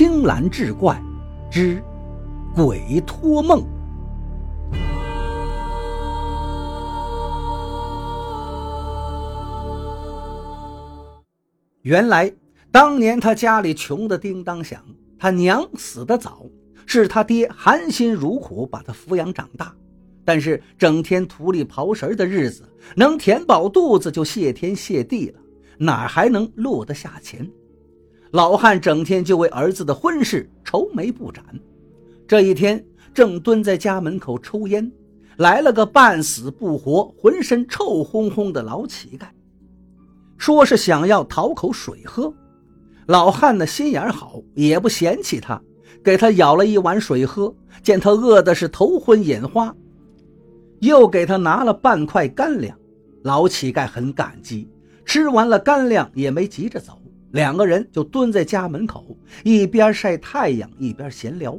青蓝志怪之鬼托梦。原来，当年他家里穷得叮当响，他娘死得早，是他爹含辛茹苦把他抚养长大。但是整天土里刨食的日子，能填饱肚子就谢天谢地了，哪还能落得下钱？老汉整天就为儿子的婚事愁眉不展。这一天，正蹲在家门口抽烟，来了个半死不活、浑身臭烘烘的老乞丐，说是想要讨口水喝。老汉的心眼好，也不嫌弃他，给他舀了一碗水喝。见他饿的是头昏眼花。又给他拿了半块干粮，老乞丐很感激。吃完了干粮，也没急着走，两个人就蹲在家门口，一边晒太阳一边闲聊。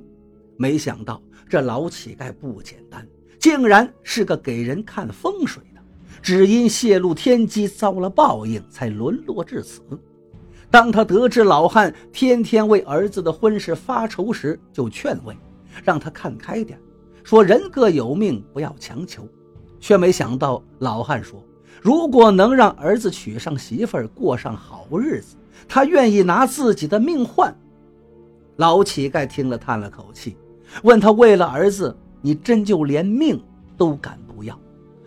没想到这老乞丐不简单，竟然是个给人看风水的，只因泄露天机遭了报应，才沦落至此。当他得知老汉天天为儿子的婚事发愁时，就劝慰，让他看开点。说人各有命，不要强求，却没想到老汉说，如果能让儿子娶上媳妇儿，过上好日子，他愿意拿自己的命换。老乞丐听了，叹了口气，问他：“为了儿子，你真就连命都敢不要？”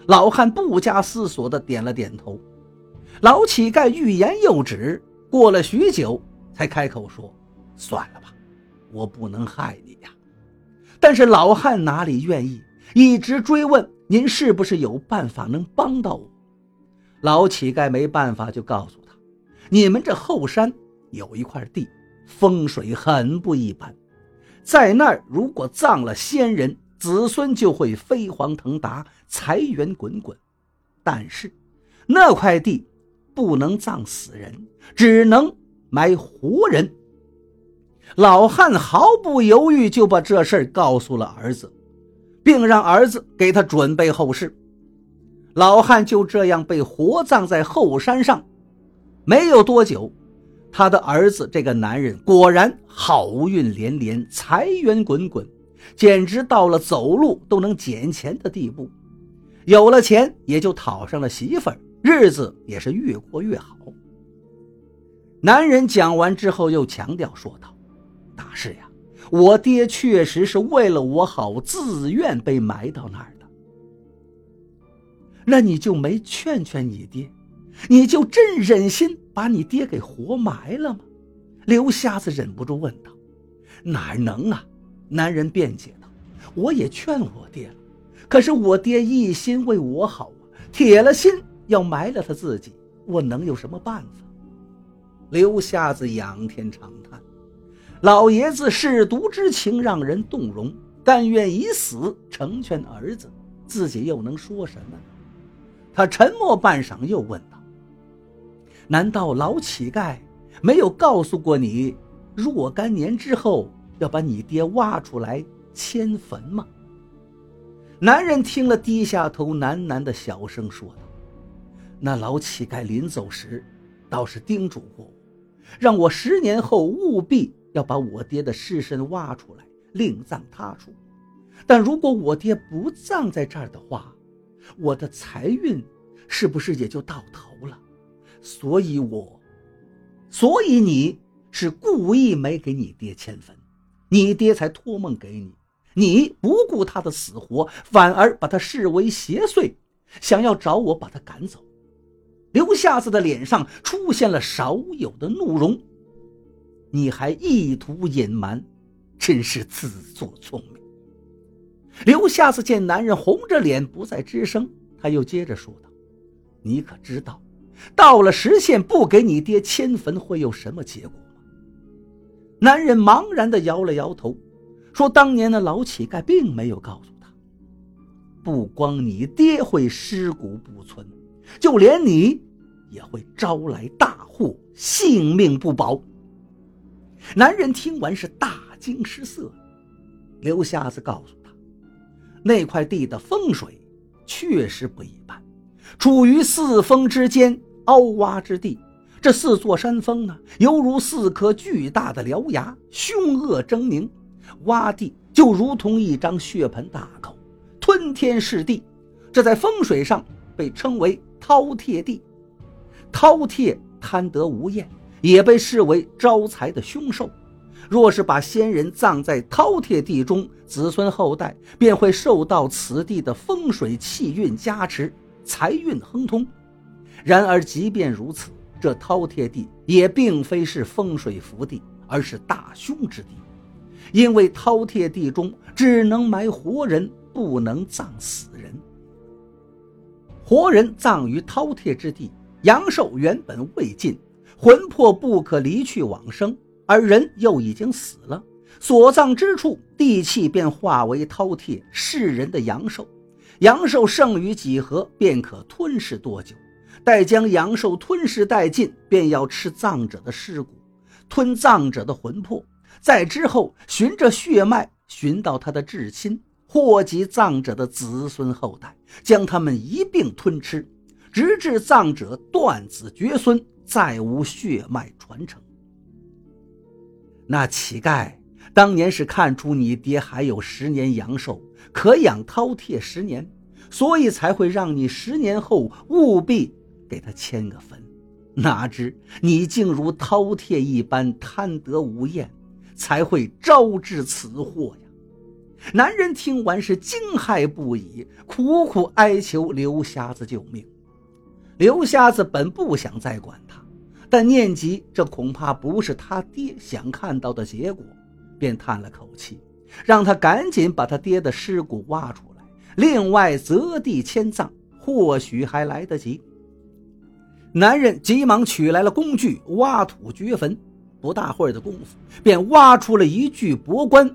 老汉不加思索地点了点头。老乞丐欲言又止，过了许久，才开口说：“算了吧，我不能害你呀。”但是老汉哪里愿意，一直追问：“您是不是有办法能帮到我？”老乞丐没办法，就告诉：“你们这后山有一块地，风水很不一般，在那儿如果葬了先人，子孙就会飞黄腾达，财源滚滚。但是那块地不能葬死人，只能埋活人。”老汉毫不犹豫就把这事儿告诉了儿子，并让儿子给他准备后事。老汉就这样被活葬在后山上。没有多久，他的儿子这个男人果然好运连连，财源滚滚，简直到了走路都能捡钱的地步。有了钱，也就讨上了媳妇儿，日子也是越过越好。男人讲完之后，又强调说道。大师呀！我爹确实是为了我好，自愿被埋到那儿的。那你就没劝劝你爹？你就真忍心把你爹给活埋了吗？刘瞎子忍不住问道。哪能啊！男人辩解道。我也劝我爹了，可是我爹一心为我好啊，铁了心要埋了他自己，我能有什么办法？刘瞎子仰天长叹。老爷子舐犊之情让人动容，甘愿以死成全儿子，自己又能说什么？他沉默半晌，又问道：“难道老乞丐没有告诉过你，若干年之后要把你爹挖出来迁坟吗？”男人听了，低下头，喃喃的小声说道：“那老乞丐临走时，倒是叮嘱过我，让我十年后务必。”要把我爹的尸身挖出来，另葬他处。但如果我爹不葬在这儿的话，我的财运是不是也就到头了？所以，我，所以你是故意没给你爹迁坟，你爹才托梦给你。你不顾他的死活，反而把他视为邪祟，想要找我把他赶走。刘瞎子的脸上出现了少有的怒容。你还意图隐瞒，真是自作聪明。刘瞎子见男人红着脸不再吱声，他又接着说道：“你可知道，到了时限不给你爹迁坟会有什么结果？”男人茫然地摇了摇头，说：“当年的老乞丐并没有告诉他，不光你爹会尸骨不存，就连你也会招来大祸，性命不保。”男人听完是大惊失色，刘瞎子告诉他，那块地的风水确实不一般，处于四峰之间凹洼之地，这四座山峰呢，犹如四颗巨大的獠牙，凶恶狰狞；洼地就如同一张血盆大口，吞天噬地。这在风水上被称为饕餮地。饕餮贪得无厌，也被视为招财的凶兽。若是把先人葬在饕餮地中，子孙后代便会受到此地的风水气运加持，财运亨通。然而，即便如此，这饕餮地也并非是风水福地，而是大凶之地。因为饕餮地中只能埋活人，不能葬死人。活人葬于饕餮之地，阳寿原本未尽，魂魄不可离去往生，而人又已经死了，所葬之处地气便化为饕餮，世人的阳寿。阳寿剩余几何，便可吞噬多久。待将阳寿吞噬殆尽，便要吃葬者的尸骨，吞葬者的魂魄，在之后循着血脉寻到他的至亲，祸及葬者的子孙后代，将他们一并吞吃，直至葬者断子绝孙，再无血脉传承。那乞丐当年是看出你爹还有十年阳寿，可养饕餮十年，所以才会让你十年后务必。给他签个坟，哪知你竟如饕餮一般贪得无厌，才会招致此祸呀！男人听完是惊骇不已，苦苦哀求刘瞎子救命。刘瞎子本不想再管他，但念及这恐怕不是他爹想看到的结果，便叹了口气，让他赶紧把他爹的尸骨挖出来，另外择地迁葬，或许还来得及。男人急忙取来了工具，挖土掘坟。不大会儿的功夫，便挖出了一具薄棺。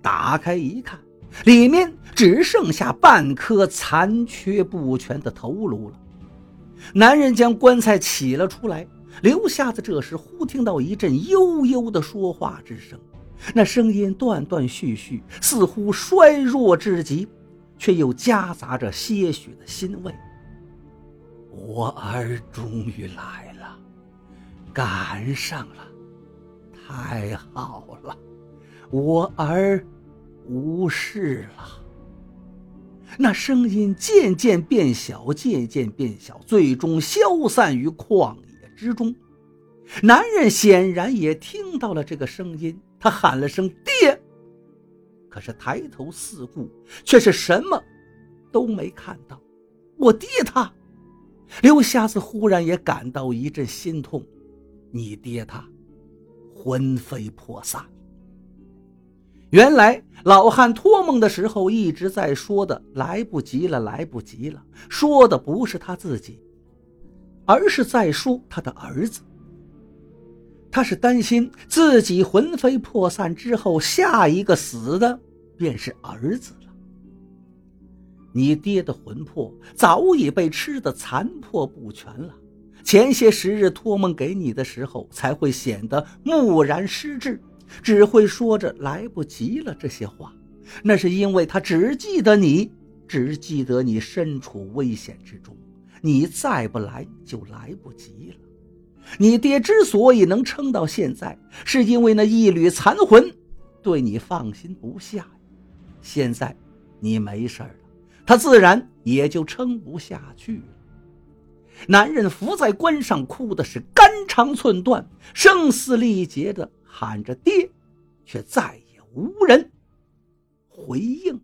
打开一看，里面只剩下半颗残缺不全的头颅了。男人将棺材起了出来，刘瞎子这时忽听到一阵悠悠的说话之声，那声音断断续续，似乎衰弱至极，却又夹杂着些许的欣慰。我儿终于来了，赶上了，太好了！我儿无事了。那声音渐渐变小，渐渐变小，最终消散于旷野之中。男人显然也听到了这个声音，他喊了声“爹”，可是抬头四顾，却是什么都没看到。我爹他。刘瞎子忽然也感到一阵心痛，你爹他魂飞魄散。原来老汉托梦的时候一直在说的“来不及了，来不及了”，说的不是他自己，而是在说他的儿子。他是担心自己魂飞魄散之后，下一个死的便是儿子了。你爹的魂魄早已被吃得残破不全了，前些时日托梦给你的时候，才会显得木然失智，只会说着“来不及了”这些话。那是因为他只记得你，只记得你身处危险之中，你再不来就来不及了。你爹之所以能撑到现在，是因为那一缕残魂对你放心不下。现在你没事了。他自然也就撑不下去了。男人伏在棺上，哭的是肝肠寸断，声嘶力竭的喊着“爹”，却再也无人回应。